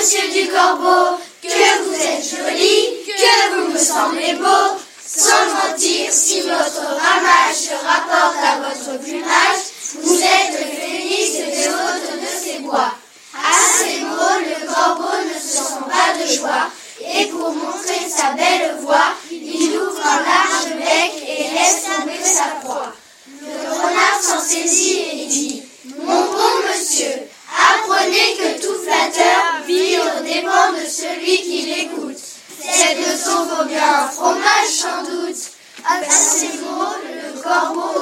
monsieur du corbeau, que vous êtes joli, que vous me semblez beau. Sans mentir, si votre ramage se rapporte à votre plumage, vous êtes le phénix des hôtes de ces bois. À ces mots, le corbeau ne se sent pas de joie, et pour montrer sa belle voix, il ouvre un large bec et laisse tomber sa proie. Le renard s'en saisit et dit, bien un fromage sans doute. À ces mots, le corbeau